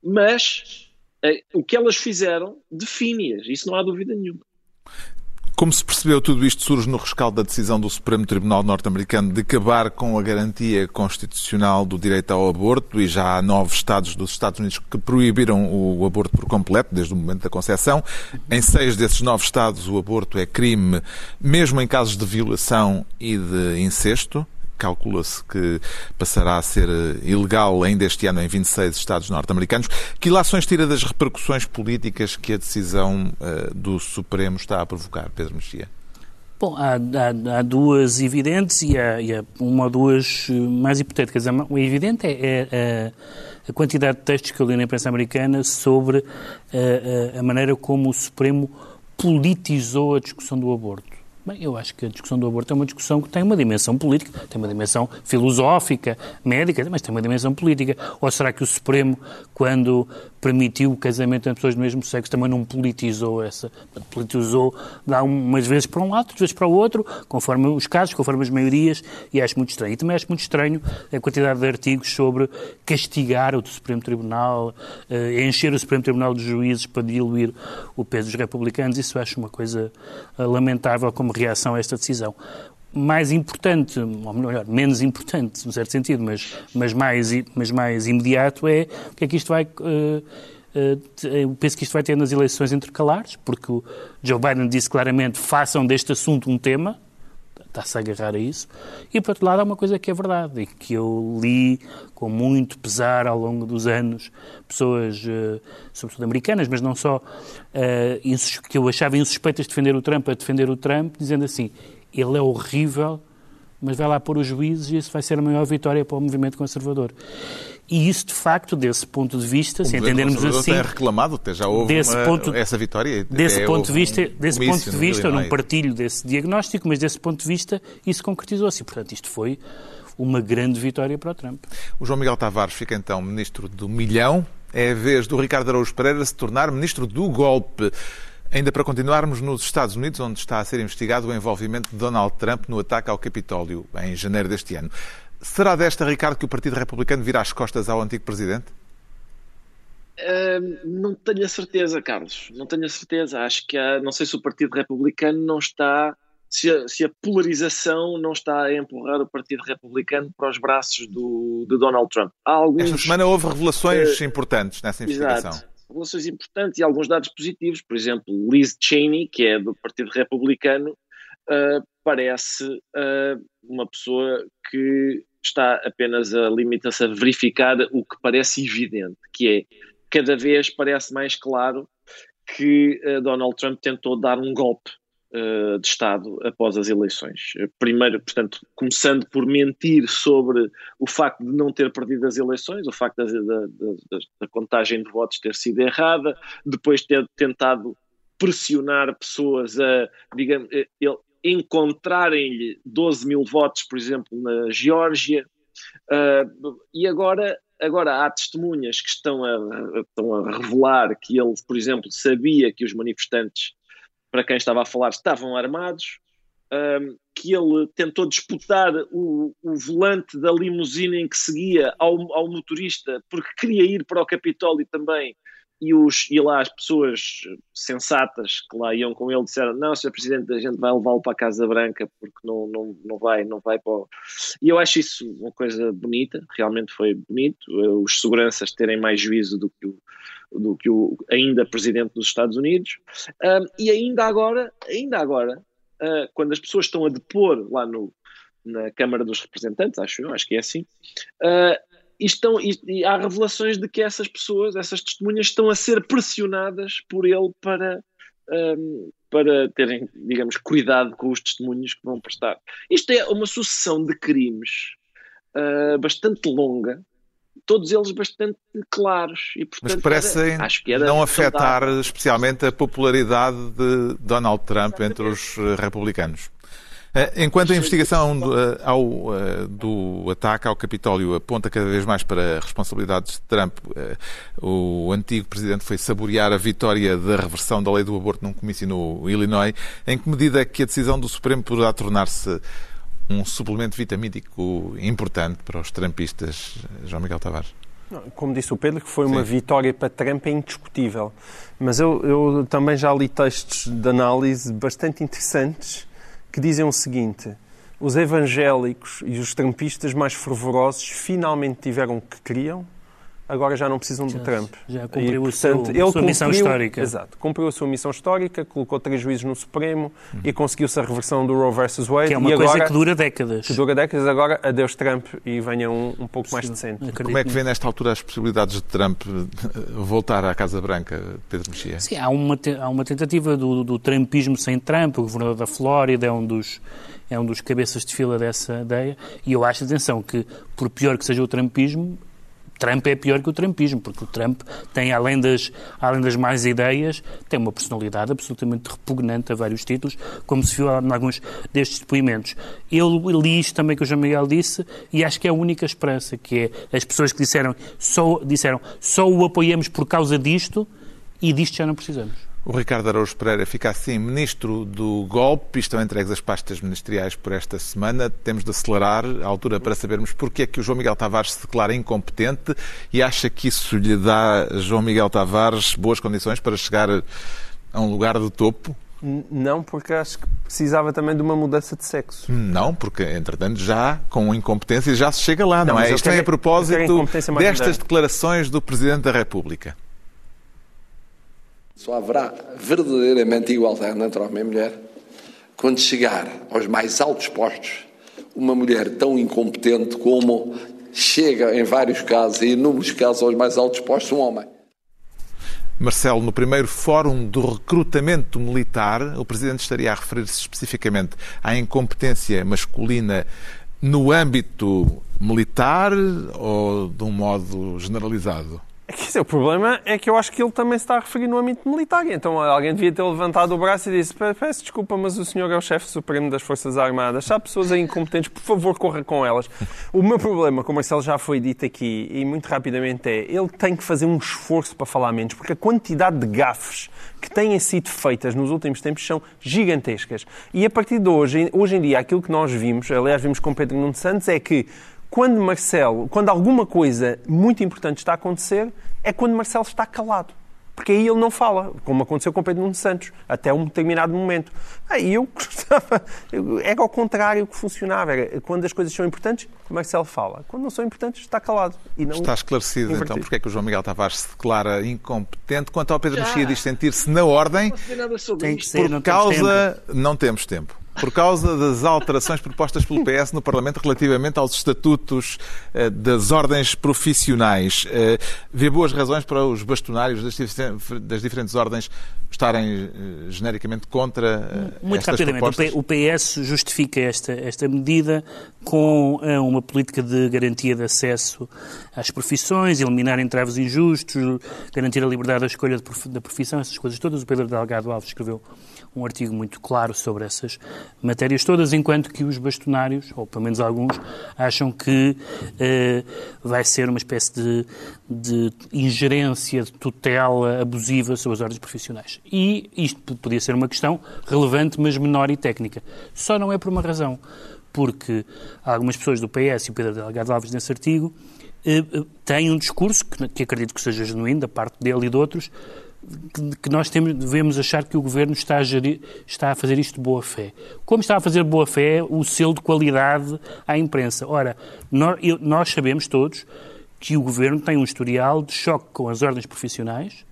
Mas uh, o que elas fizeram define-as, isso não há dúvida nenhuma. Como se percebeu, tudo isto surge no rescaldo da decisão do Supremo Tribunal norte-americano de acabar com a garantia constitucional do direito ao aborto e já há nove estados dos Estados Unidos que proibiram o aborto por completo, desde o momento da concepção. Em seis desses nove estados o aborto é crime, mesmo em casos de violação e de incesto calcula-se que passará a ser eh, ilegal ainda este ano em 26 Estados norte-americanos. Que ilações tira das repercussões políticas que a decisão uh, do Supremo está a provocar, Pedro Mexia? Bom, há, há, há, duas evidentes e há, e há, uma ou duas eh, mais hipotéticas. O evidente é, é, é, a quantidade de textos que eu li na imprensa americana sobre a, a maneira como o Supremo politizou a discussão do aborto. Bem, eu acho que a discussão do aborto é uma discussão que tem uma dimensão política, tem uma dimensão filosófica, médica, mas tem uma dimensão política. Ou será que o Supremo, quando permitiu o casamento entre pessoas do mesmo sexo, também não politizou essa? Politizou, dá umas vezes para um lado, outras vezes para o outro, conforme os casos, conforme as maiorias, e acho muito estranho. E também acho muito estranho a quantidade de artigos sobre castigar o Supremo Tribunal, eh, encher o Supremo Tribunal de juízes para diluir o peso dos republicanos. Isso acho uma coisa eh, lamentável como reação a esta decisão. Mais importante, ou melhor, menos importante, num certo sentido, mas, mas, mais, mas mais imediato é o que é que isto vai. Uh, uh, penso que isto vai ter nas eleições intercalares, porque o Joe Biden disse claramente: façam deste assunto um tema, está-se a agarrar a isso. E, por outro lado, há uma coisa que é verdade e que eu li com muito pesar ao longo dos anos, pessoas, sobretudo americanas, mas não só, que eu achava insuspeitas de defender o Trump a defender o Trump, dizendo assim: ele é horrível, mas vai lá pôr os juízes e isso vai ser a maior vitória para o movimento conservador. E isso, de facto, desse ponto de vista, o se entendermos assim. Tem reclamado, até já houve desse uma, ponto, essa vitória. Desse ponto de vista, desse ponto de vista eu não partilho desse diagnóstico, mas desse ponto de vista isso concretizou-se. Portanto, isto foi uma grande vitória para o Trump. O João Miguel Tavares fica então ministro do milhão. É a vez do Ricardo Araújo Pereira se tornar ministro do golpe. Ainda para continuarmos nos Estados Unidos, onde está a ser investigado o envolvimento de Donald Trump no ataque ao Capitólio em janeiro deste ano. Será desta, Ricardo, que o Partido Republicano virá as costas ao antigo presidente? Uh, não tenho a certeza, Carlos. Não tenho a certeza. Acho que há, não sei se o Partido Republicano não está, se a, se a, polarização não está a empurrar o Partido Republicano para os braços do, de Donald Trump. Há alguns, Esta semana houve revelações uh, importantes nessa investigação. Exato. Revelações importantes e alguns dados positivos. Por exemplo, Liz Cheney, que é do Partido Republicano, uh, parece uma pessoa que está apenas a limitar-se a verificar o que parece evidente, que é cada vez parece mais claro que uh, Donald Trump tentou dar um golpe uh, de Estado após as eleições. Primeiro, portanto, começando por mentir sobre o facto de não ter perdido as eleições, o facto da, da, da, da contagem de votos ter sido errada, depois ter tentado pressionar pessoas a, digamos, eh, encontrarem-lhe 12 mil votos, por exemplo, na Geórgia, uh, e agora Agora, há testemunhas que estão a, estão a revelar que ele, por exemplo, sabia que os manifestantes para quem estava a falar estavam armados, um, que ele tentou disputar o, o, volante da limusina em que seguia ao, ao motorista porque queria ir para o Capitólio também e, os, e lá as pessoas sensatas que lá iam com ele disseram não, Sr. Presidente, a gente vai levá-lo para a Casa Branca porque não, não, não vai, não vai para o... E eu acho isso uma coisa bonita, realmente foi bonito, os seguranças terem mais juízo do que o, do que o ainda Presidente dos Estados Unidos, um, e ainda agora, ainda agora, uh, quando as pessoas estão a depor lá no, na Câmara dos Representantes, acho eu, acho que é assim, e, estão, e, e, há revelações de que essas pessoas, essas testemunhas, estão a ser pressionadas por ele para, um, para terem, digamos, cuidado com os testemunhos que vão prestar. Isto é uma sucessão de crimes uh, bastante longa, todos eles bastante claros. E, portanto, Mas parecem era, acho que era não afetar saudável. especialmente a popularidade de Donald Trump Exatamente. entre os republicanos. Eh, enquanto a investigação do, eh, ao, eh, do ataque ao Capitólio aponta cada vez mais para responsabilidades de Trump, o antigo presidente foi saborear a vitória da reversão da lei do aborto num comício no Illinois. Em que medida é que a decisão do Supremo poderá tornar-se um suplemento vitamínico importante para os trampistas, João Miguel Tavares? Como disse o Pedro, que foi uma Sim. vitória para Trump é indiscutível. Mas eu, eu também já li textos de análise bastante interessantes que dizem o seguinte: os evangélicos e os trumpistas mais fervorosos finalmente tiveram o que queriam, agora já não precisam de Trump. Já cumpriu e, portanto, a sua, sua missão histórica. Exato, cumpriu a sua missão histórica, colocou três juízes no Supremo uhum. e conseguiu-se a reversão do Roe versus Wade. Que é uma e coisa agora, que dura décadas. Que dura décadas, agora adeus Trump e venha um, um pouco Sim, mais decente. Como é que vê nesta altura as possibilidades de Trump voltar à Casa Branca, Pedro Mexia? Sim, há uma, há uma tentativa do, do Trumpismo sem Trump, o governador da Flórida é um dos é um dos cabeças de fila dessa ideia, e eu acho, atenção, que por pior que seja o Trumpismo, Trump é pior que o Trumpismo, porque o Trump tem, além das, além das mais ideias, tem uma personalidade absolutamente repugnante a vários títulos, como se viu em alguns destes depoimentos. Eu li isto também que o João Miguel disse e acho que é a única esperança, que é as pessoas que disseram só, disseram, só o apoiamos por causa disto e disto já não precisamos. O Ricardo Araújo Pereira fica assim ministro do golpe. Estão entregues as pastas ministeriais por esta semana. Temos de acelerar a altura para sabermos porque é que o João Miguel Tavares se declara incompetente e acha que isso lhe dá, João Miguel Tavares, boas condições para chegar a um lugar de topo? Não, porque acho que precisava também de uma mudança de sexo. Não, porque entretanto já com incompetência já se chega lá, não, não é? Isto é a propósito destas declarações do Presidente da República. Só haverá verdadeiramente igualdade entre homem e mulher quando chegar aos mais altos postos uma mulher tão incompetente como chega em vários casos e inúmeros casos aos mais altos postos um homem. Marcelo, no primeiro fórum do recrutamento militar, o Presidente estaria a referir-se especificamente à incompetência masculina no âmbito militar ou de um modo generalizado? Esse é o problema, é que eu acho que ele também se está a referir no âmbito militar. Então alguém devia ter levantado o braço e disse: Peço desculpa, mas o senhor é o chefe supremo das Forças Armadas. Se há pessoas aí incompetentes, por favor, corra com elas. O meu problema, como Marcelo já foi dito aqui, e muito rapidamente, é ele tem que fazer um esforço para falar menos, porque a quantidade de gafes que têm sido feitas nos últimos tempos são gigantescas. E a partir de hoje, hoje em dia, aquilo que nós vimos, aliás, vimos com Pedro Nuno Santos, é que quando Marcelo, quando alguma coisa muito importante está a acontecer, é quando Marcelo está calado. Porque aí ele não fala, como aconteceu com Pedro Nuno Santos, até um determinado momento. Aí eu [LAUGHS] gostava, era ao contrário que funcionava. Era, quando as coisas são importantes, Marcelo fala. Quando não são importantes, está calado. E não está esclarecido invertido. então porque é que o João Miguel Tavares se declara incompetente. Quanto ao Pedro Mexia, diz sentir-se na ordem. Tem que ser, por causa. Não temos tempo por causa das alterações propostas pelo PS no Parlamento relativamente aos estatutos eh, das ordens profissionais. Eh, vê boas razões para os bastonários das diferentes ordens estarem eh, genericamente contra Muito estas rapidamente, propostas? o PS justifica esta, esta medida com uma política de garantia de acesso às profissões, eliminar entraves injustos, garantir a liberdade da escolha da profissão, essas coisas todas. O Pedro Delgado Alves escreveu um artigo muito claro sobre essas matérias todas, enquanto que os bastonários, ou pelo menos alguns, acham que eh, vai ser uma espécie de, de ingerência, de tutela abusiva sobre as ordens profissionais. E isto podia ser uma questão relevante, mas menor e técnica. Só não é por uma razão. Porque algumas pessoas do PS e o Pedro Delgado Alves nesse artigo eh, eh, têm um discurso, que, que acredito que seja genuíno, da parte dele e de outros, que nós temos, devemos achar que o Governo está a, gerir, está a fazer isto de boa fé. Como está a fazer boa fé o selo de qualidade à imprensa? Ora, nós, nós sabemos todos que o Governo tem um historial de choque com as ordens profissionais,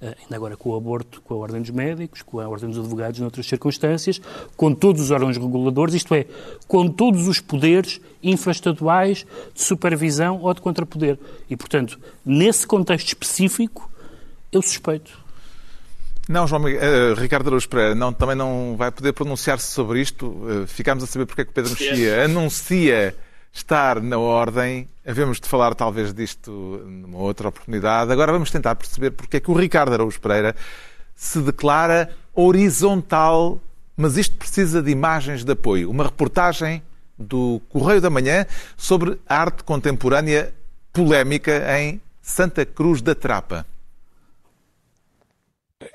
eh, ainda agora com o aborto, com a Ordem dos Médicos, com a Ordem dos Advogados, noutras circunstâncias, com todos os órgãos reguladores, isto é, com todos os poderes infraestaduais de supervisão ou de contrapoder. E, portanto, nesse contexto específico, eu suspeito. Não, João Miguel, uh, Ricardo Araújo Pereira não, também não vai poder pronunciar-se sobre isto. Uh, ficámos a saber porque é que o Pedro Mexia anuncia estar na ordem. Havemos de falar talvez disto numa outra oportunidade. Agora vamos tentar perceber porque é que o Ricardo Araújo Pereira se declara horizontal, mas isto precisa de imagens de apoio. Uma reportagem do Correio da Manhã sobre a arte contemporânea polémica em Santa Cruz da Trapa.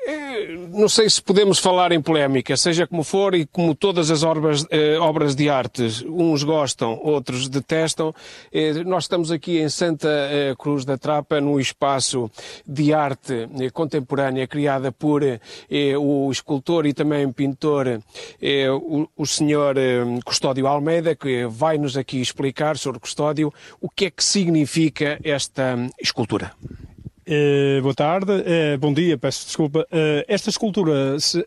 É, não sei se podemos falar em polémica, seja como for, e como todas as obras, eh, obras de arte, uns gostam, outros detestam. Eh, nós estamos aqui em Santa eh, Cruz da Trapa, num espaço de arte eh, contemporânea criada por eh, o escultor e também pintor, eh, o, o senhor Custódio Almeida, que vai nos aqui explicar, senhor Custódio, o que é que significa esta escultura. Uh, boa tarde, uh, bom dia, peço desculpa. Uh, esta escultura se,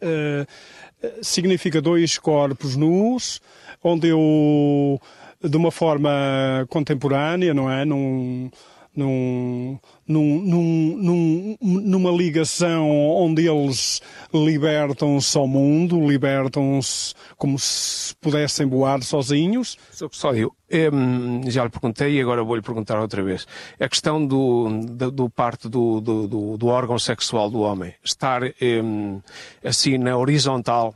significa dois corpos nus, onde eu, de uma forma contemporânea, não é? Num, num, num, num, numa ligação onde eles libertam-se ao mundo, libertam-se como se pudessem voar sozinhos. Sr. Custódio, já lhe perguntei e agora vou-lhe perguntar outra vez. A questão do, do, do parte do, do, do, órgão sexual do homem estar assim na horizontal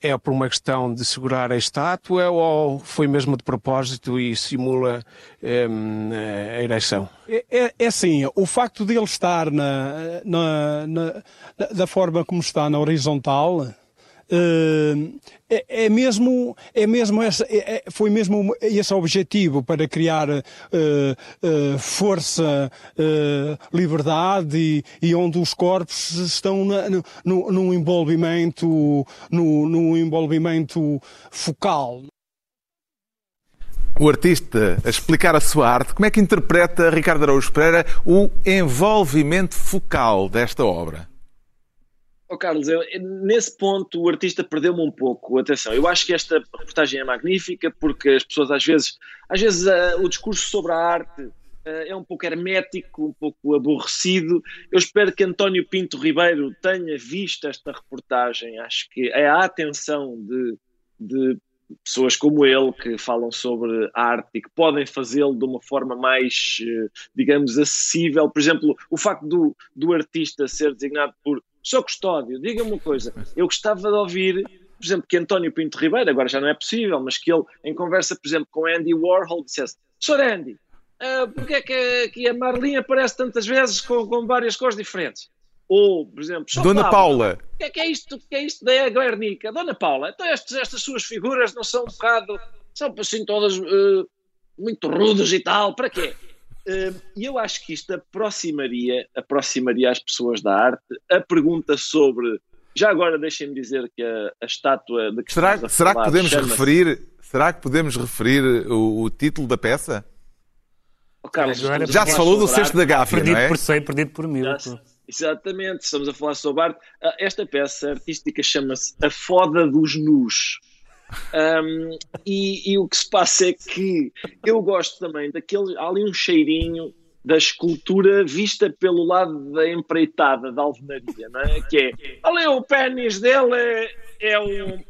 é por uma questão de segurar a estátua ou foi mesmo de propósito e simula um, a ereção? É, é, é assim, o facto de ele estar na, na, na, da forma como está na horizontal é, é, mesmo, é mesmo essa, é, é, foi mesmo esse objetivo para criar uh, uh, força, liberdade e, e, onde os corpos estão na, no, num envolvimento, no, num envolvimento focal. O artista a explicar a sua arte, como é que interpreta Ricardo Araújo Pereira o envolvimento focal desta obra? Oh, Carlos, eu, nesse ponto o artista perdeu-me um pouco. Atenção, eu acho que esta reportagem é magnífica porque as pessoas às vezes, às vezes uh, o discurso sobre a arte uh, é um pouco hermético, um pouco aborrecido. Eu espero que António Pinto Ribeiro tenha visto esta reportagem. Acho que é a atenção de, de pessoas como ele que falam sobre arte e que podem fazê-lo de uma forma mais, eh, digamos, acessível. Por exemplo, o facto do, do artista ser designado por Sr. Custódio, diga-me uma coisa, eu gostava de ouvir, por exemplo, que António Pinto Ribeiro, agora já não é possível, mas que ele, em conversa, por exemplo, com Andy Warhol, dissesse: Sr. Andy, uh, porque é que, que a Marlinha aparece tantas vezes com, com várias cores diferentes? Ou, por exemplo, Dona Paula. O que é, que é isto? Que é isto da Guernica? Dona Paula, então estes, estas suas figuras não são um bocado. são assim todas uh, muito rudas e tal, para quê? Uh, e eu acho que isto aproximaria, aproximaria as pessoas da arte. A pergunta sobre. Já agora deixem-me dizer que a, a estátua de que será, a será falar que podemos referir Será que podemos referir o, o título da peça? Oh, Carlos, Já se falar falou do cesto da. Gáfia, Perdido não é? por 100, perdido por mil. Exatamente, estamos a falar sobre arte. Ah, Esta peça artística chama-se A Foda dos Nus. Um, e, e o que se passa é que eu gosto também daquele. Há ali um cheirinho da escultura vista pelo lado da empreitada da alvenaria, não é? Que é. Olha, o pênis dele é, é um.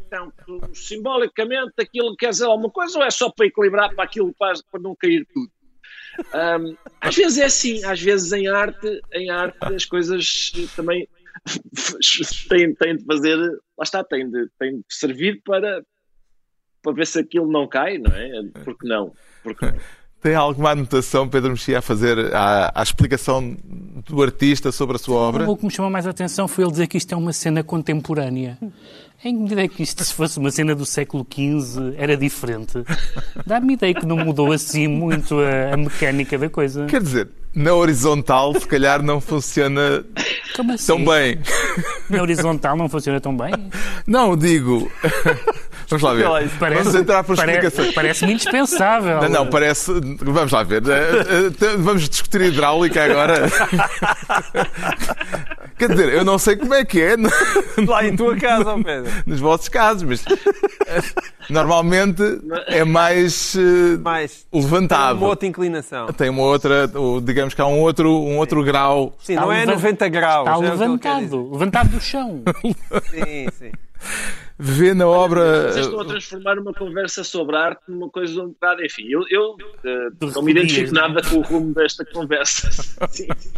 Simbolicamente aquilo quer dizer alguma coisa ou é só para equilibrar para aquilo para, para não cair tudo? Um, às vezes é assim, às vezes em arte, em arte as coisas também [LAUGHS] têm, têm de fazer, lá está, têm de, têm de servir para, para ver se aquilo não cai, não é? Porque não? Porque não? [LAUGHS] Tem alguma anotação, Pedro Mexia, a fazer à, à explicação do artista sobre a sua obra? O que me chamou mais a atenção foi ele dizer que isto é uma cena contemporânea. Em que medida é que isto, se fosse uma cena do século XV, era diferente? Dá-me ideia que não mudou assim muito a, a mecânica da coisa. Quer dizer, na horizontal, se calhar não funciona Como assim? tão bem. Na horizontal não funciona tão bem? Não, digo. Vamos lá ver. Vamos entrar por pare- explicação. Parece-me indispensável. Não, não, parece. Vamos lá ver. Eh, eh, Vamos discutir hidráulica agora. [LAUGHS] Quer dizer, eu não sei como é que é Lá em tua casa, Pedro. [LAUGHS] nos vossos casos, mas eh, normalmente é mais Mais. levantado. Uma outra inclinação. Tem uma outra, digamos que há um outro, um outro grau. Sim, Está não é levant- 90 graus. Está é o que ele quer levantado. Levantado do chão. [LAUGHS] Sim, sim. Vê na obra. Vocês estão a transformar uma conversa sobre arte numa coisa um bocado. Enfim, eu, eu eh, não me identifico recolhias, nada com o rumo desta conversa.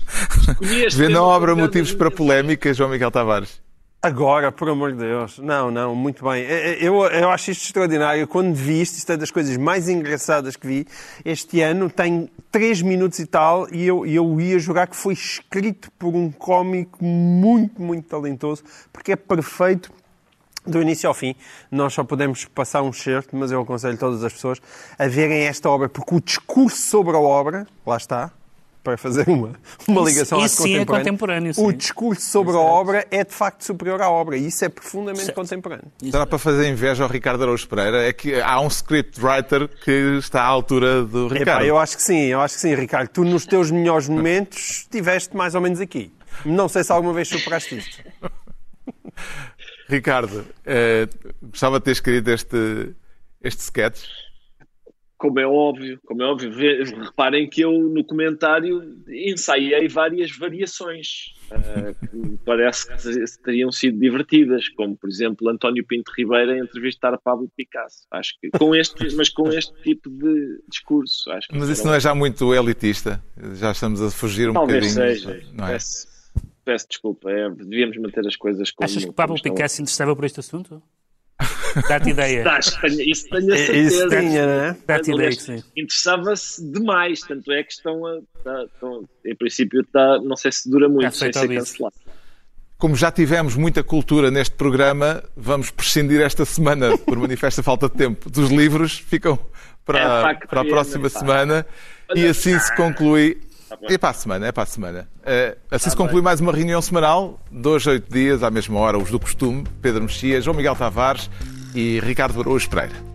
[LAUGHS] Vê na obra motivos para polémica, João Miguel Tavares. Agora, por amor de Deus. Não, não, muito bem. É, Eu, eu acho isto extraordinário. Quando vi isto, isto é das coisas mais engraçadas que vi. Este ano tem 3 minutos e tal, e eu, e eu ia jogar que foi escrito por um cómico muito, muito talentoso, porque é perfeito do início ao fim. Nós só podemos passar um certo, mas eu aconselho todas as pessoas a verem esta obra, porque o discurso sobre a obra, lá está, para fazer uma, uma Isso- ligação à isso sim é contemporânea, contemporâneo, O discurso sobre a obra é de facto superior à obra, e isso é profundamente Certo. contemporâneo. Será para fazer inveja ao Ricardo Araújo Pereira? É que há um scriptwriter que está à altura do Epá, Ricardo. eu acho que sim, eu acho que sim, Ricardo. Tu, nos teus melhores momentos, estiveste mais ou menos aqui. Não sei se alguma vez superaste isto. [LAUGHS] Ricardo, eh, gostava de ter escrito este, este sketch. Como é óbvio, como é óbvio, reparem que eu no comentário ensaiei várias variações que me parece que teriam sido divertidas, como por exemplo António Pinto Ribeiro a entrevistar Pablo Picasso. Acho que com este, mas com este tipo de discurso, acho que Mas isso não é já muito elitista? Já estamos a fugir um talvez bocadinho. seja. Não é? Peço desculpa, é, devíamos manter as coisas como Achas que Pablo como estão. Picasso se interessava por este assunto? Dá-te ideia. Que tenho, isso tenho a É, certeza. isso tinha, não é? Dá-te ideia sim. Interessava-se demais, tanto é que estão a. tá- estão- em princípio, está, não sei se dura muito, sem ser cancelado. Como já tivemos muita cultura neste programa, vamos prescindir esta semana, por manifesta [LAUGHS] falta de tempo, dos livros. Ficam É, para, que para a pena, próxima pá. semana. E assim se conclui. É para a semana, é para a semana. Eh, assim se conclui mais uma reunião semanal, dois, oito dias, à mesma hora, os do costume. Pedro Mexia, João Miguel Tavares e Ricardo Araújo Pereira.